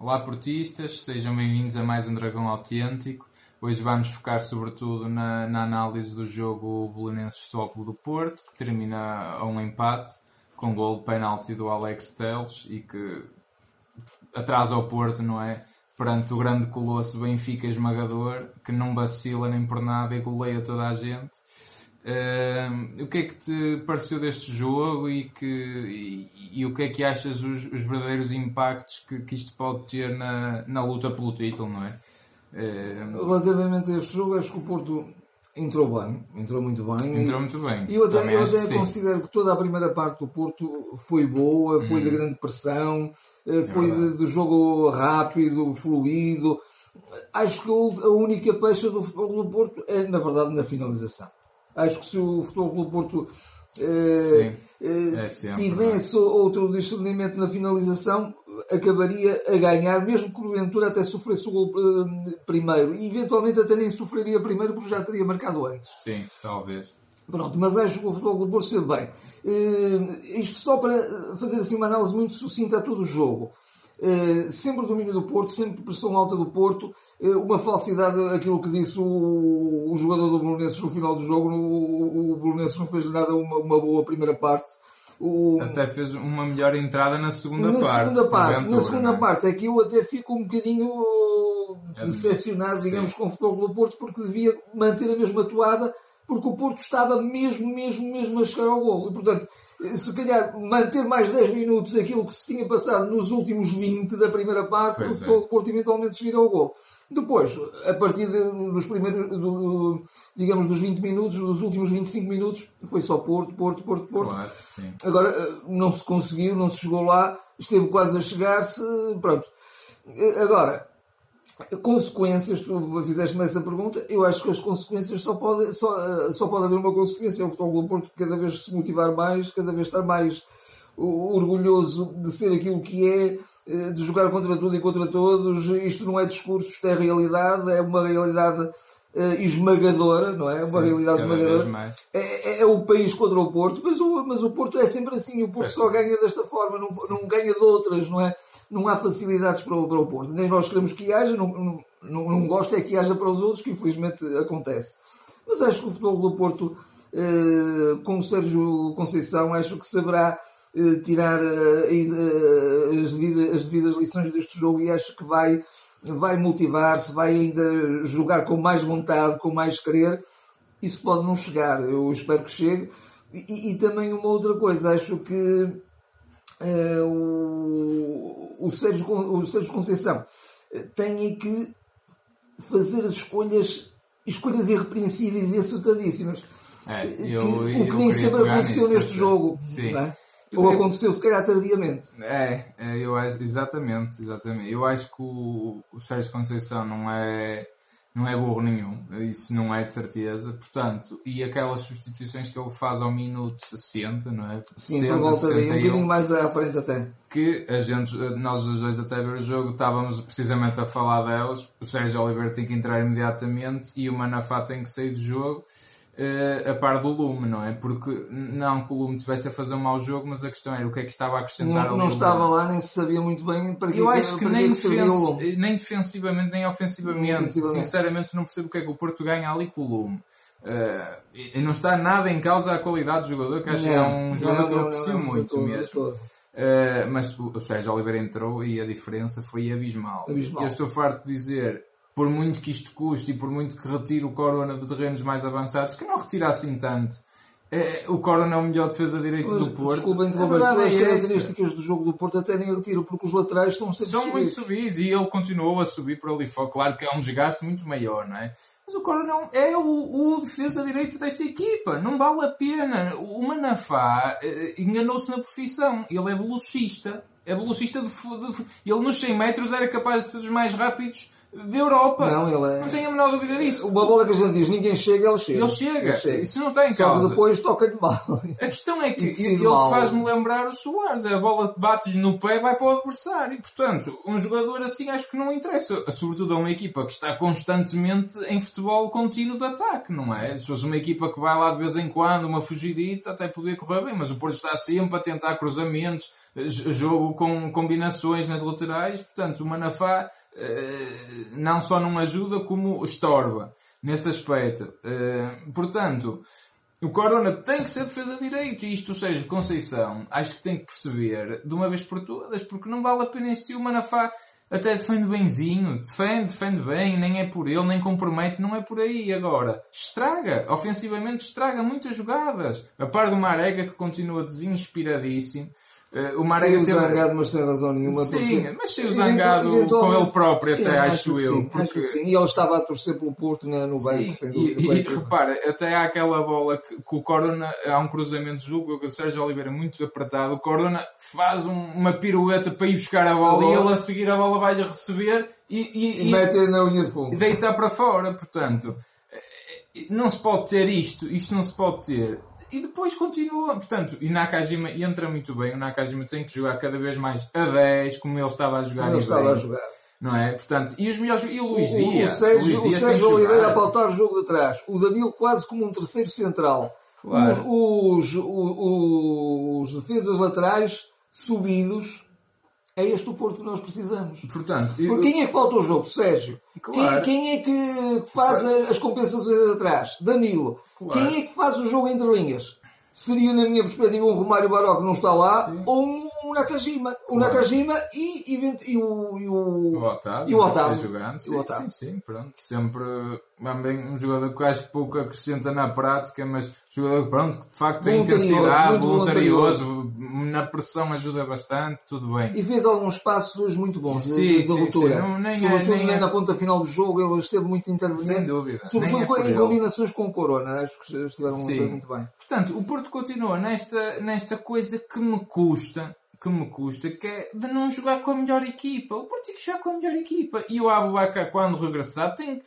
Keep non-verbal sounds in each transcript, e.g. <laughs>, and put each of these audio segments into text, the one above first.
Olá portistas, sejam bem-vindos a mais um Dragão Autêntico. Hoje vamos focar sobretudo na, na análise do jogo Belenenses Futebol Clube do Porto, que termina a um empate com gol de penalti do Alex Teles e que atrasa o Porto, não é? Perante o grande colosso Benfica esmagador, que não vacila nem por nada e goleia toda a gente. Uh, o que é que te pareceu deste jogo e, que, e, e o que é que achas os, os verdadeiros impactos que, que, isto pode ter na, na luta pelo título, não é? Uh, Relativamente a este jogo, acho que o Porto entrou bem, entrou muito bem. Entrou muito bem. E eu até, eu até considero que toda a primeira parte do Porto foi boa, foi hum. de grande pressão, eh, é foi de, de, jogo rápido, fluido. Acho que a única pecha do futebol do Porto é, na verdade, na finalização. Acho que se o Futebol Clube Porto eh, eh, é tivesse outro discernimento na finalização, acabaria a ganhar, mesmo que porventura até sofresse o gol eh, primeiro. E eventualmente até nem sofreria primeiro porque já teria marcado antes. Sim, talvez. Pronto, mas acho que o Futebol Clube Porto esteve bem. isto só para fazer assim uma análise muito sucinta a todo o jogo. Eh, sempre o domínio do Porto, sempre pressão alta do Porto, uh, uma falsidade, aquilo que disse o, o jogador do Belenenses no final do jogo, o, o Belenenses não fez nada uma, uma boa primeira parte. O... Até fez uma melhor entrada na segunda na parte. Segunda parte na segunda é? parte é que eu até fico um bocadinho é decepcionado, digamos, com o futebol do Porto, porque devia manter a mesma toada, porque o Porto estava mesmo, mesmo, mesmo a chegar ao gol. E, portanto, se calhar manter mais 10 minutos aquilo que se tinha passado nos últimos 20 da primeira parte, pois o é. Porto eventualmente chegar ao gol. Depois, a partir de, dos primeiros, do, digamos, dos 20 minutos, dos últimos 25 minutos, foi só Porto, Porto, Porto, Porto. Claro, Agora, eh, não se conseguiu, não se chegou lá, esteve quase a chegar-se, pronto. Eh, agora, Consequências, tu fizeste-me essa pergunta, eu acho que as consequências só pode, só, eh, só pode haver uma consequência, é o Futebol Porto cada vez se motivar mais, cada vez estar mais orgulhoso de ser aquilo que é, eh, de jogar contra tudo e contra todos, isto não é discurso, isto é realidade, é uma realidade uh, esmagadora, não é? Uma Sim, realidade esmagadora. É, é, é, o país contra o Porto, mas o, mas o Porto é sempre assim, o Porto é. só ganha desta forma, não, não ganha de outras, não é? Não há facilidades para o, para o Porto. Nem nós queremos que haja, não, não, não, não gosto é que haja para os outros, que infelizmente acontece. Mas acho que o futebol do Porto, uh, com o Sérgio Conceição, acho que saberá uh, tirar as, devidas, as devidas lições deste jogo e acho que vai vai motivar-se, vai ainda jogar com mais vontade, com mais querer. Isso pode não chegar, eu espero que chegue. E, e também uma outra coisa, acho que uh, o, o, Sérgio, o Sérgio Conceição eh, tem que fazer as escolhas, escolhas irrepreensíveis e acertadíssimas. É, eu, que, o que nem sempre aconteceu neste jogo. Sim. É? Ou aconteceu se calhar tardiamente. É, é, eu acho, exatamente, exatamente. Eu acho que o, o Sérgio Conceição não é, não é burro nenhum, isso não é de certeza. Portanto, e aquelas substituições que ele faz ao minuto 60, não é? Sim, por volta daí, um bocadinho mais à frente até. Que a gente, nós os dois até ver o jogo, estávamos precisamente a falar delas. O Sérgio Oliveira tem que entrar imediatamente e o Manafá tem que sair do jogo a par do Lume, não é? Porque não que o Lume estivesse a fazer um mau jogo, mas a questão era o que é que estava a acrescentar não, ali. Não estava lá, nem se sabia muito bem para que Eu acho que, nem, que defens nem defensivamente, nem ofensivamente. nem ofensivamente. Sinceramente, não percebo o que é que o Porto ganha ali com o Lume. Uh, e não está nada em causa a qualidade do jogador, que acho que é um jogador que eu aprecio muito todo, mesmo. Uh, mas o Sérgio Oliveira entrou e a diferença foi abismal. abismal. Eu estou farto de dizer por muito que isto custe e por muito que retire o Corona de terrenos mais avançados, que não retira assim tanto. É, o Corona é o melhor defesa direito do Porto. Desculpa interromper, é as características do jogo do Porto até nem retiro, porque os laterais estão sempre São muito subidos e ele continuou a subir por ali fora. Claro que é um desgaste muito maior, não é? Mas o Corona é o, o defesa direito desta equipa. Não vale a pena. O Manafá eh, enganou-se na profissão. Ele é velocista. É velocista de, de, Ele nos 100 metros era capaz de ser dos mais rápidos da Europa. Não, ele é... não tenho a menor dúvida disso. Uma bola que a gente diz, ninguém chega, ele chega. Ele chega. Ele chega. Isso não tem Só causa. que depois toca-lhe mal. A questão é que ele faz-me lembrar o Soares. A bola bate-lhe no pé e vai para o adversário. E, portanto, um jogador assim acho que não interessa. Sobretudo a uma equipa que está constantemente em futebol contínuo de ataque, não é? Se fosse uma equipa que vai lá de vez em quando, uma fugidita, até podia correr bem. Mas o Porto está sempre a tentar cruzamentos, jogo com combinações nas laterais, portanto o Manafá não só não ajuda como estorba nesse aspecto. Portanto, o Corona tem que ser defesa direito e isto, ou seja, Conceição, acho que tem que perceber de uma vez por todas, porque não vale a pena insistir o Manafá até defende benzinho, defende, defende bem, nem é por ele, nem compromete, não é por aí. Agora, estraga, ofensivamente estraga muitas jogadas. A par do Marega que continua desinspiradíssimo. Uh, o Marega teve... zangado, mas sem razão nenhuma. Sim, porque... mas saiu zangado com ele próprio, sim, até acho, acho eu. Sim, porque... acho E ele estava a torcer pelo Porto né, no banco, sem dúvida. E, e repara, até há aquela bola que, que o Corona, há um cruzamento de jogo, o Sérgio Oliveira muito apertado, o Corona faz um, uma pirueta para ir buscar a bola, a bola. e ele a seguir a bola vai-lhe receber e, e, e mete na linha de fundo. E deita para fora, portanto. Não se pode ter isto, isto não se pode ter e depois continua. Portanto, e Nakajima entra muito bem. O Nakajima tem que jogar cada vez mais a 10, como ele estava a jogar. Como ele estava a jogar. Não é? Portanto, e os melhores. E o Luís Dias. O Sérgio, o Sérgio Oliveira a pautar o jogo de trás. O Danilo quase como um terceiro central. Claro. Os, os, os, os defesas laterais subidos é este o Porto que nós precisamos. Portanto, eu... Por quem é que falta o jogo? Sérgio. Claro. Quem, quem, é que faz as compensações atrás? Danilo. Claro. Quem é que faz o jogo entre linhas? Seria, na minha perspectiva, um Romário Baró que não está lá Sim. ou um, um Nakajima. O claro. Nakajima e, e, e, o, e o, o Otávio. E o Otávio. Jogando. Sim, sim, sim, pronto. Sempre também um jogador que acho que pouco acrescenta na prática, mas jogador pronto, que de facto tem intensidade, voluntarioso, na pressão ajuda bastante, tudo bem. E fez alguns passos muito bons sim, sim, ruptura. Sim, é- Sobretudo nem é... na ponta final do jogo, ele esteve muito interveniente. Sem dúvida. Sobretudo é em combinações com o Corona, acho que estiveram muito bem. Portanto, o Porto continua nesta, nesta coisa que me custa, que me custa, que é de não jogar com a melhor equipa. O Porto tem que jogar com a melhor equipa. E o Abubacar, quando regressar, tem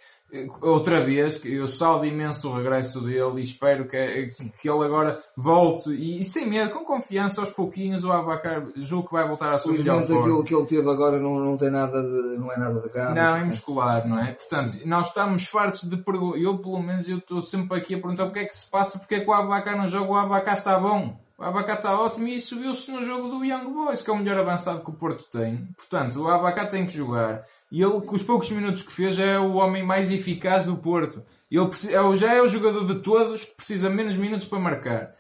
outra vez, eu salvo imenso o regresso dele e espero que, que ele agora volte e, e, sem medo, com confiança, aos pouquinhos, o Abacar julgo que vai voltar à sua melhor forma. aquilo que ele teve agora não, não tem nada de, não é nada de grave. Não, é muscular, não é? Portanto, Sim. nós estamos fartos de perguntar, eu pelo menos eu estou sempre aqui a perguntar o que é que se passa, porque é que o Abacar não joga, o Abacar está bom. O Abacá está ótimo e subiu-se no jogo do Young Boys, que é o melhor avançado que o Porto tem. Portanto, o Abacá tem que jogar. E ele, com os poucos minutos que fez, é o homem mais eficaz do Porto. Ele é já é o jogador de todos que precisa menos minutos para marcar.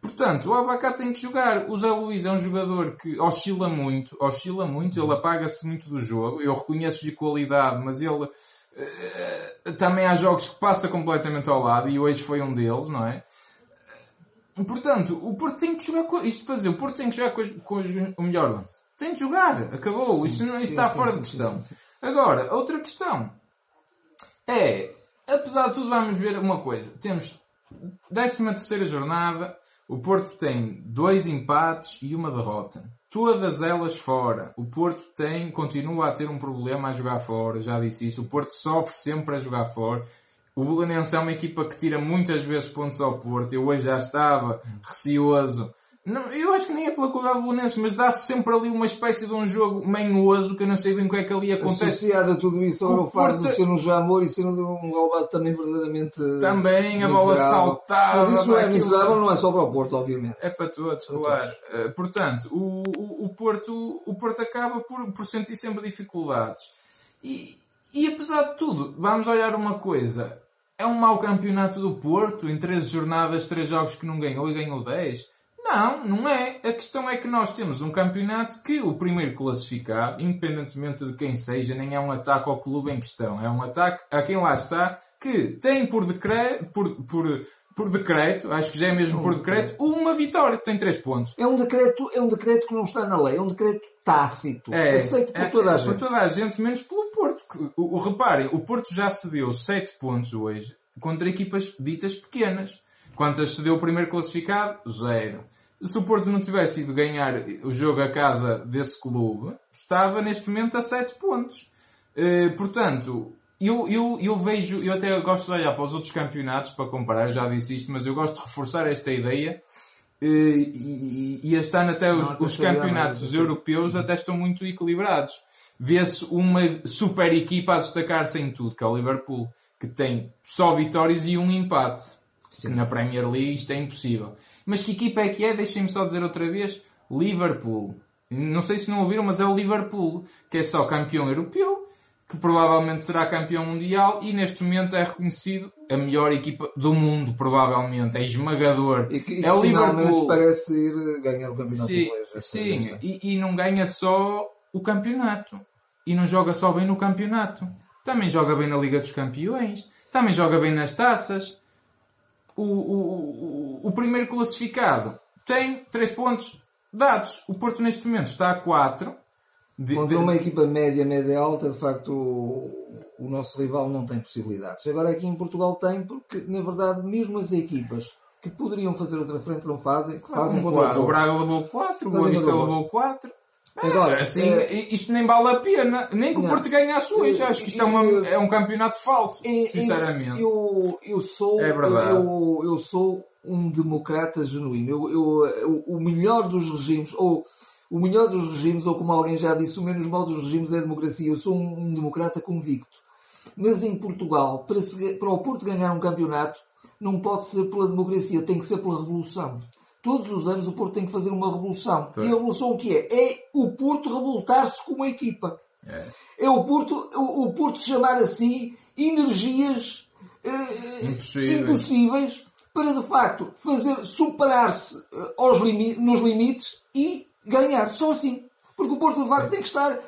Portanto, o Abacá tem que jogar. O Zé Luís é um jogador que oscila muito, oscila muito, ele apaga-se muito do jogo. Eu reconheço-lhe qualidade, mas ele uh, também há jogos que passa completamente ao lado e hoje foi um deles, não é? Portanto, o Porto tem que jogar com. Isto para dizer, o Porto tem que jogar com, os, com os, o melhor 11. Tem de jogar, acabou. Sim, isto, não, isto sim, está sim, fora de questão. Agora, outra questão é, apesar de tudo, vamos ver uma coisa. Temos 13 terceira jornada, o Porto tem dois empates e uma derrota. Todas elas fora. O Porto tem, continua a ter um problema a jogar fora, já disse isso. O Porto sofre sempre a jogar fora. O Belenense é uma equipa que tira muitas vezes pontos ao Porto. Eu hoje já estava receoso não, eu acho que nem é pela qualidade do Bolonense, mas dá-se sempre ali uma espécie de um jogo manhoso que eu não sei bem o que é que ali acontece. Associado a tudo isso, agora o, o facto de ser um jamor e ser um roubado também verdadeiramente. Também, a bola saltada. Mas isso é miserável, não é só para o Porto, obviamente. É para todos, para claro. Todos. Uh, portanto, o, o, o, Porto, o Porto acaba por, por sentir sempre dificuldades. E, e apesar de tudo, vamos olhar uma coisa. É um mau campeonato do Porto, em 13 jornadas, 3 jogos que não ganhou e ganhou 10 não, não é. A questão é que nós temos um campeonato que o primeiro classificado, independentemente de quem seja, nem é um ataque ao clube em questão. É um ataque a quem lá está, que tem por decreto, por, por, por decreto, acho que já é mesmo um por decreto, decreto, uma vitória, tem três pontos. É um decreto, é um decreto que não está na lei, é um decreto tácito, é, aceito por é, toda a gente. Por toda a gente, menos pelo Porto. O, o, reparem, o Porto já cedeu sete pontos hoje contra equipas ditas pequenas. Quantas cedeu o primeiro classificado? Zero se o Porto não tivesse ido ganhar o jogo a casa desse clube, estava neste momento a 7 pontos. Uh, portanto, eu, eu, eu vejo, eu até gosto de olhar para os outros campeonatos para comparar, já disse isto, mas eu gosto de reforçar esta ideia. Uh, e, e este ano até os, os campeonatos europeus até estão muito equilibrados. Vê-se uma super equipa a destacar-se em tudo, que é o Liverpool, que tem só vitórias e um empate. Sim. Na Premier League isto é impossível. Mas que equipa é que é? Deixem-me só dizer outra vez. Liverpool. Não sei se não ouviram, mas é o Liverpool, que é só campeão europeu, que provavelmente será campeão mundial e neste momento é reconhecido a melhor equipa do mundo, provavelmente. É esmagador. E que, e é o Liverpool. parece ir ganhar o campeonato Sim, inglês. sim. E, e não ganha só o campeonato. E não joga só bem no campeonato. Também joga bem na Liga dos Campeões. Também joga bem nas taças. O, o, o, o primeiro classificado tem 3 pontos dados. O Porto neste momento está a 4. De- Contra de- uma equipa média, média alta, de facto o, o nosso rival não tem possibilidades. Agora aqui em Portugal tem, porque na verdade mesmo as equipas que poderiam fazer outra frente não fazem, que fazem contra o. Braga levou 4, o Boa Vista levou 4. Agora, Assim, eh, isto nem vale a pena. Nem que o Não. Porto ganhasse hoje. Acho que isto é, uma- Eh, é um campeonato falso. E- e Sinceramente. Eu, eu sou, É eu, eu sou um democrata genuíno. Eu, eu- o, o melhor dos regimes, ou o melhor dos regimes, ou como alguém já disse, o menos mal dos regimes é a democracia. Eu sou um, um democrata convicto. Mas em Portugal, para, se- para o Porto ganhar um campeonato, não pode ser pela democracia, tem que ser pela revolução. Todos os anos o Porto tem que fazer uma revolução. E a revolução o que é? É o Porto revoltar-se como equipa. É o Porto, o, o Porto chamar a si energias eh, Impossíveis. impossíveis para de facto fazer superar-se eh, aos limi- nos limites e ganhar. Só assim. Porque o Porto de facto tem que estar.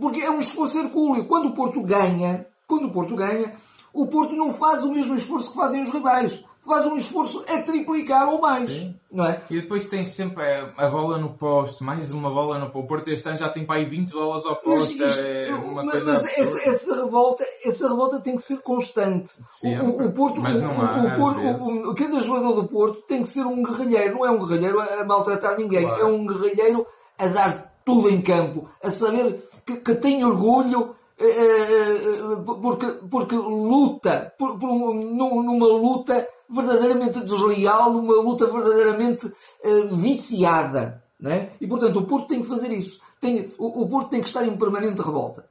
Porque é um esforço hercúleo. Quando o Porto ganha, quando o Porto ganha, o Porto não faz o mesmo esforço que fazem os rivais. Faz um esforço a triplicar ou mais. Sim. Não é? E depois tem sempre a, bola no poste, mais uma bola no poste. O Porto este ano já tem para aí 20 bolas ao Mas, poste. isto- é mas- mas essa, essa revolta, essa revolta tem que ser constante. Sempre. O, o- Porto, Mas não há, o Porto- o- cada jogador do Porto tem que ser um guerrilheiro. Não é um guerrilheiro a, a maltratar ninguém. Claro. É um guerrilheiro a dar tudo em campo, a saber que, que tem orgulho. Eh, eh, eh, porque, porque luta por, por um- num- numa luta verdadeiramente desleal, numa luta verdadeiramente eh, viciada. Não é? E portanto o Porto tem que fazer isso. Tem, o, o Porto tem que estar em permanente revolta.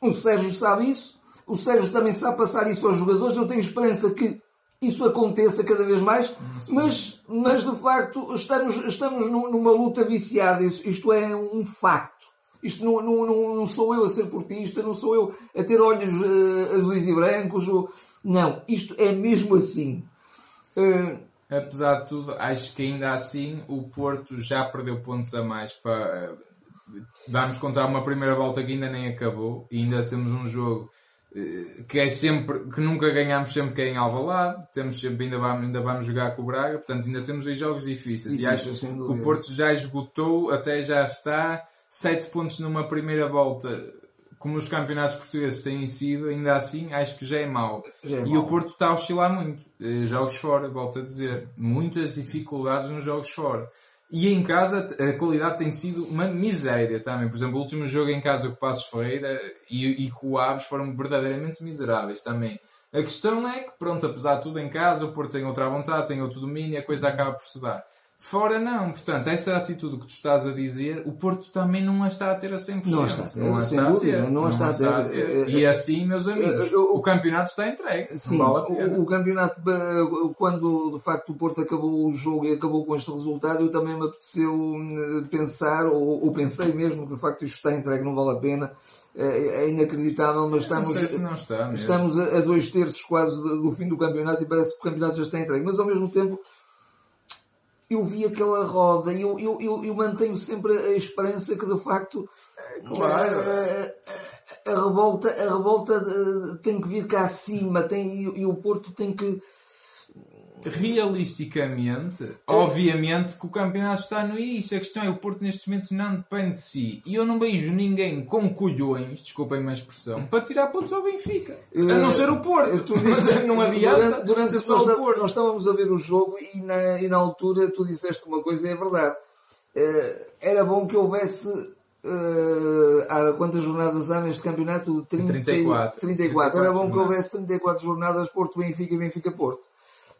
O Sérgio sabe isso, o Sérgio também sabe passar isso aos jogadores. Eu tenho esperança que isso aconteça cada vez mais, mas, mas de facto estamos, estamos num- numa luta viciada. Isto é um facto. Isto não, não, não, não sou eu a ser portista, não sou eu a ter olhos eh, azuis e brancos. ou- Não, isto é mesmo assim. Eh, Apesar de tudo, acho que ainda assim o Porto já perdeu pontos a mais para. Vamos contar uma primeira volta que ainda nem acabou e ainda temos um jogo eh, que é sempre que nunca ganhamos sempre que é em Alvalade temos sempre ainda vamos, ainda vamos jogar com o Braga portanto ainda temos aí jogos difíceis e acho que o. Porto já esgotou até já está 7 pontos numa primeira volta como os campeonatos portugueses têm sido ainda assim acho que já é mau Já é e mau. o Porto está a oscilar muito. Eh, Jogos fora, volto a dizer. Muitas dificuldades nos jogos fora. E em casa a qualidade tem sido uma miséria também. Por exemplo, o último jogo em casa com o Passos Ferreira e, e com o Aves foram verdadeiramente miseráveis também. A questão é que, pronto, apesar de tudo em casa, o Porto tem outra vontade, tem outro domínio, a coisa acaba por se dar. Fora não, portanto, essa atitude que tu estás a dizer, o Porto também não a está a ter a 100%. Não a está a ter, Não a sem está a dúvida, ter. não a está a ter. Eh, E assim, meus amigos, eu- o campeonato está entregue. Sim, vale o, o campeonato, eh, quando de facto o Porto acabou o jogo e acabou com este resultado, eu também me apeteceu eh, pensar, ou, ou pensei mesmo que de facto isto está entregue, não vale a pena. É, inacreditável, mas estamos, se não está mesmo. estamos a, a dois terços quase do, do fim do campeonato e parece que o campeonato já está entregue. Mas ao mesmo tempo, eu vi aquela roda e eu, eu, eu, eu mantenho sempre a esperança que de facto Claro. a, a- a revolta, a revolta eh, tem que vir cá acima tem, e, e o Porto tem que. Realisticamente, obviamente que o campeonato está no início. A questão é o Porto neste momento não depende de si. E eu não vejo ninguém com colhões, desculpem-me a expressão, para tirar pontos ao Benfica. A não ser o Porto. Eh, Tu Mas disse- não adianta Durante, durante nós, só Porto. nós estávamos a ver o jogo e na, e na altura tu disseste uma coisa e é verdade. Eh, era bom que houvesse. eh, há quantas jornadas há neste campeonato? 30, 34. 34. Era bom que houvesse 34 jornadas Porto-Benfica e Benfica-Porto.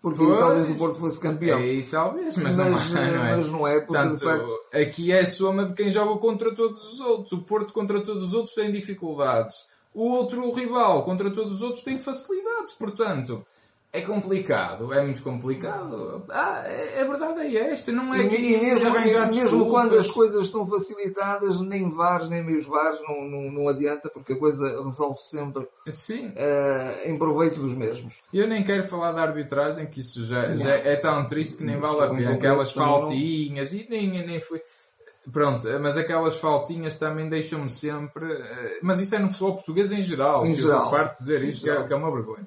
Porque Pois. talvez o Porto fosse campeão. Aí talvez, mas, Mas, <laughs> não, é, não é. mas não é, porque Portanto, de facto. aqui é a soma de quem joga contra todos os outros. O Porto contra todos os outros tem dificuldades. O outro rival contra todos os outros tem facilidades. Portanto, é complicado, é muito complicado. Ah, é, é verdade, é esta. Não é E, que e mesmo, mesmo quando as coisas estão facilitadas, nem VARs, nem meios VARs não, não, não adianta, porque a coisa resolve sempre Sim, eh, em proveito dos mesmos. eu nem quero falar da arbitragem, que isso já, já é tão triste que nem vale a pena. Aquelas também não- faltinhas e nem, nem foi. Pronto, mas aquelas faltinhas também deixam-me sempre. eh, Mas isso é no futebol português em geral. Em que geral. Eu farto dizer isso, que é, que é uma vergonha.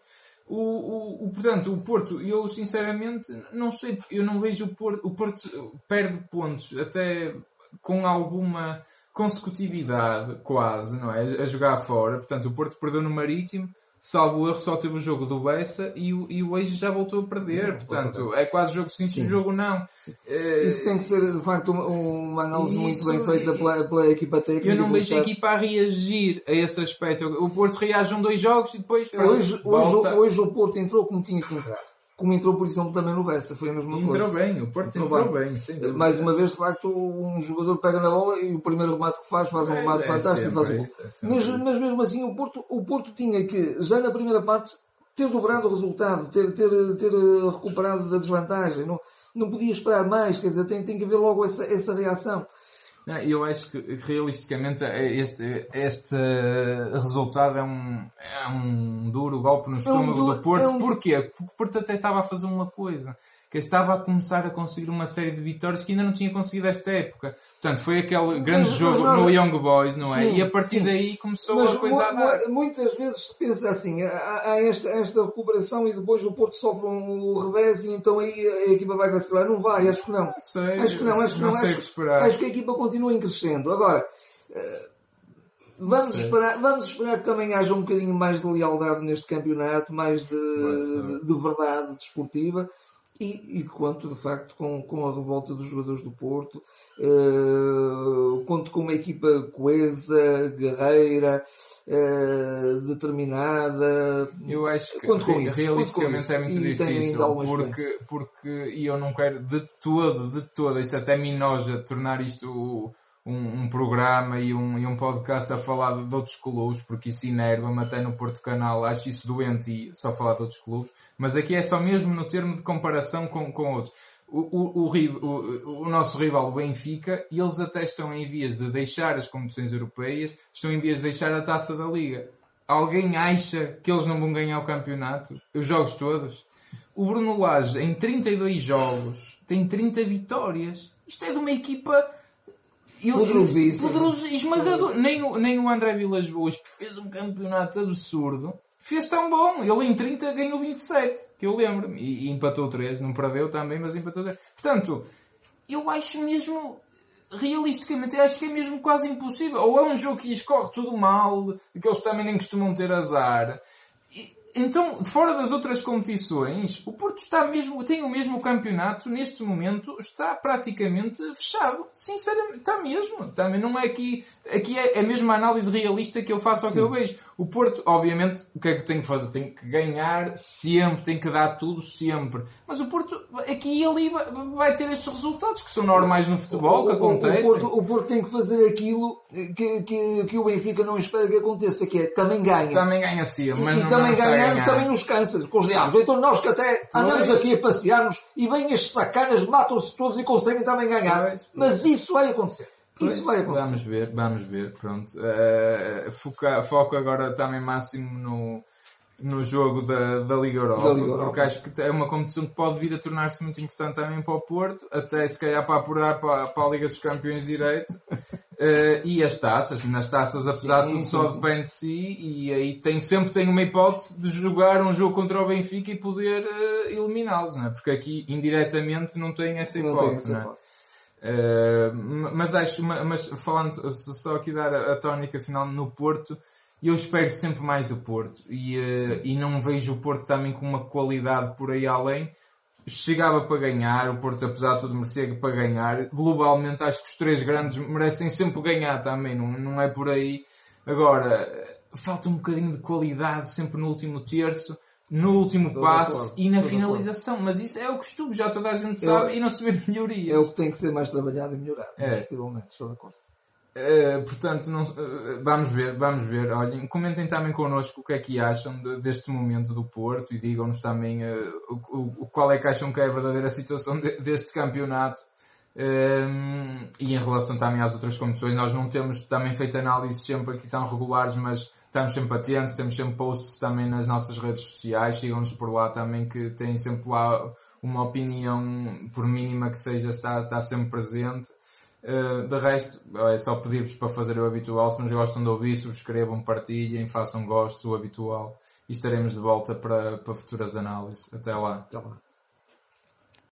O, o, o- portanto, o Porto, eu sinceramente não sei, eu não vejo o Porto. O Porto perde pontos até com alguma consecutividade, quase, não é? A jogar fora. Portanto, o Porto perdeu no Marítimo, salvo erro, só teve o jogo do Bessa e o, e o Eixo já voltou a perder. Portanto, é quase jogo sim, sim, jogo não. Eh, Isso tem que ser, de facto, uma, análise muito bem feita pela, pela equipa técnica. Eu não vejo a equipa a reagir a esse aspecto. O Porto reage um, dois jogos e depois Hoje, hoje, hoje o Porto entrou como tinha que entrar. Como entrou, por exemplo, também no Bessa. Foi a mesma entrou coisa. bem, o Porto Entrou entrou, bem. bem. dúvida. Mais uma vez, de facto, um jogador pega na bola e o primeiro remate que faz, faz um É, remate é fantástico e faz o gol. é Mas, mas mesmo assim, o Porto, o Porto tinha que, já na primeira parte, ter dobrado o resultado, ter, ter, ter eh, recuperado da desvantagem. Não, não podia esperar mais, quer dizer, tem, tem que haver logo essa, essa reação. Eu acho que realisticamente é este, este resultado é um, é um duro golpe no estômago duro- do Porto. é um- Porquê? Porque o Porto até estava a fazer uma coisa. Que estava a começar a conseguir uma série de vitórias que ainda não tinha conseguido esta época. Portanto, foi aquele grande Mas- jogo mas nós- no Young Boys, não é? Sim, e a partir sim. daí começou Mas a coisa a dar. mu- muitas vezes se pensa assim, há, há esta, esta recuperação e depois o Porto sofre um revés e então aí a equipa vai vacilar. Não vai, acho que não. Não sei, Acho que não, acho que não. sei o Acho, que esperar. acho que a equipa continua em crescendo. Agora, eh, vamos esperar, vamos esperar que também haja um bocadinho mais de lealdade neste campeonato, mais de, de verdade desportiva. E, e conto de facto com, com a revolta dos jogadores do Porto, eh, conto com uma equipa coesa, guerreira, eh, determinada. Eu acho que Conto com isso, realisticamente é isso. muito E difícil porque, porque e eu não quero de todo, de todo, isso até me enoja tornar isto um, um programa e um, e um podcast a falar de, de outros clubes, porque isso enerva-me até no Porto Canal, acho isso doente e só falar de outros clubes, mas aqui é só mesmo no termo de comparação com, com outros. O, o, o, o nosso rival, o Benfica, eles até estão em vias de deixar as competições europeias, estão em vias de deixar a taça da Liga. Alguém acha que eles não vão ganhar o campeonato? Os jogos todos? O Bruno Lage, em 32 jogos, tem 30 vitórias. Isto é de uma equipa... eu- Poderosíssima. poderoso- esmagador. Nem o, nem o André Vilas Boas, que fez um campeonato absurdo, fez tão bom. Ele em 30 ganhou 27, que eu lembro-me. E, e empatou 3, não perdeu também, mas empatou 3. Portanto, eu acho mesmo, realisticamente, eu acho que é mesmo quase impossível. Ou é um jogo que escorre tudo mal, que eles também nem costumam ter azar. E- Então, fora das outras competições, o Porto está mesmo, tem o mesmo campeonato, neste momento está praticamente fechado. Sinceramente, está mesmo. Também não é aqui, aqui é a mesma análise realista que eu faço ao que eu vejo. O Porto, obviamente, o que é que tem que fazer? Tem que ganhar sempre, tem que dar tudo sempre. Mas o Porto, aqui e ali, vai- ter estes resultados que são normais no futebol, que O- o- acontecem. O Porto, o Porto tem que fazer aquilo que, que, que o Benfica não espera que aconteça, que é também ganha. Também ganha sempre, mas e não, também ganhar. também nos cansa com os diabos. Então nós que até andamos Pois. aqui a passear-nos e vêm estes sacanas, matam-se todos e conseguem também ganhar. Pois, pois. Mas isso vai acontecer. Pois, Isso vai acontecer. Vamos ver, vamos ver, pronto. Eh, foca- foco agora também máximo no, no jogo da, da Liga Europa, Da Liga Europa. porque acho que é uma competição que pode vir a tornar-se muito importante também para o Porto, até se calhar para apurar para, para a Liga dos Campeões direito. <laughs> Eh, e as taças, nas taças apesar de Sim, tudo sim, só depende de si e aí tem, sempre tem uma hipótese de jogar um jogo contra o Benfica e poder eh, eliminá-los, não é? porque aqui indiretamente não tem essa Não hipótese. tem essa não é? hipótese. Uh, mas acho, mas falando só aqui dar a, a tónica final no Porto, eu espero sempre mais do Porto e, uh, e não vejo o Porto também com uma qualidade por aí além. Chegava para ganhar, o Porto, apesar de tudo, merecia para ganhar. Globalmente, acho que os três grandes merecem sempre ganhar também, não, não é por aí. Agora, falta um bocadinho de qualidade sempre no último terço, no último de passe acordo, e na finalização. Mas isso é o costume, já toda a gente sabe e não se vê melhorias. É o que tem que ser mais trabalhado e melhorado. É. indiscutivelmente, estou de acordo. Uh, portanto, não, uh, vamos ver, vamos ver. Olhem, comentem também connosco o que é que acham de, deste momento do Porto e digam-nos também uh, o, o, qual é que acham que é a verdadeira situação de, deste campeonato e em relação também às outras competições. Nós não temos também feito análises sempre aqui tão regulares, mas estamos sempre atentos, temos sempre posts também nas nossas redes sociais, sigam-nos por lá também que têm sempre lá uma opinião, por mínima que seja, está, está sempre presente. Uh, de resto, é só pedir-vos para fazer o habitual. Se nos gostam de ouvir, subscrevam, partilhem, façam gostos, o habitual. E estaremos de volta para, para futuras análises. Até lá. Até lá.